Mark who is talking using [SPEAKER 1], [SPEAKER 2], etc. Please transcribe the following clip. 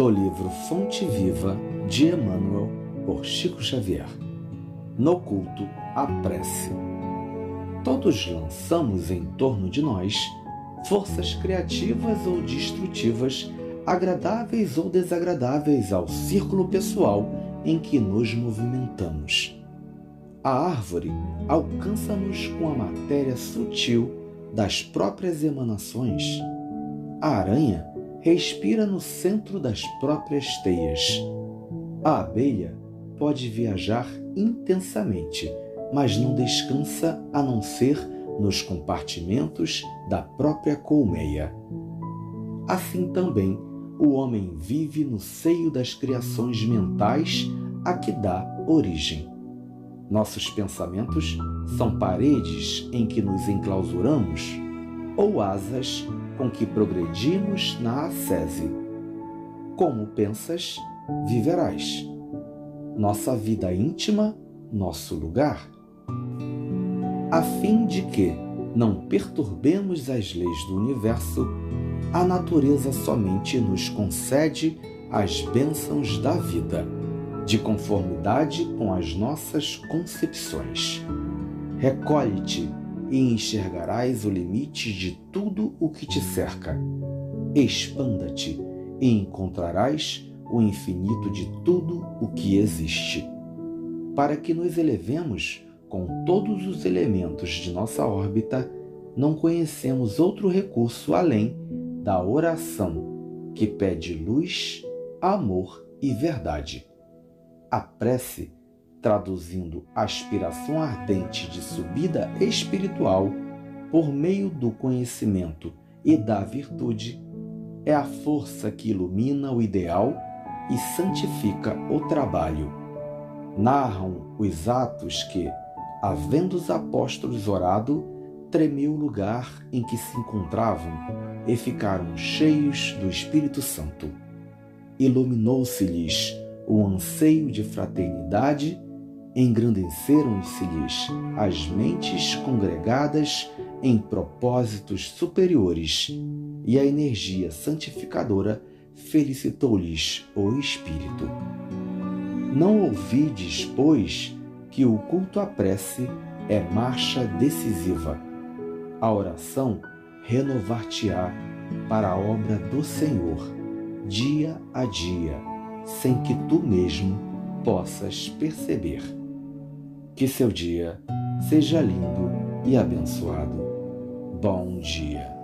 [SPEAKER 1] do livro Fonte Viva de Emmanuel, por Chico Xavier. No culto, a prece. Todos lançamos em torno de nós forças criativas ou destrutivas, agradáveis ou desagradáveis ao círculo pessoal em que nos movimentamos. A árvore alcança-nos com a matéria sutil das próprias emanações. A aranha respira no centro das próprias teias. A abelha pode viajar intensamente, mas não descansa a não ser nos compartimentos da própria colmeia. Assim também, o homem vive no seio das criações mentais a que dá origem. Nossos pensamentos são paredes em que nos enclausuramos ou asas com que progredimos na ascese. Como pensas, viverás. Nossa vida íntima, nosso lugar. A fim de que não perturbemos as leis do universo, a natureza somente nos concede as bênçãos da vida, de conformidade com as nossas concepções. Recolhe-te e enxergarás o limite de tudo o que te cerca. Expanda-te e encontrarás o infinito de tudo o que existe. Para que nos elevemos com todos os elementos de nossa órbita, não conhecemos outro recurso além da oração, que pede luz, amor e verdade. A prece traduzindo aspiração ardente de subida espiritual por meio do conhecimento e da virtude, é a força que ilumina o ideal e santifica o trabalho. Narram os atos que, havendo os apóstolos orado, tremeu o lugar em que se encontravam e ficaram cheios do Espírito Santo. Iluminou-se-lhes o anseio de fraternidade engrandeceram-se-lhes as mentes congregadas em propósitos superiores, e a energia santificadora felicitou-lhes o espírito. Não ouvides, pois, que o culto à prece é marcha decisiva. A oração renovar-te-á para a obra do Senhor, dia a dia, sem que tu mesmo possas perceber. Que seu dia seja lindo e abençoado. Bom dia.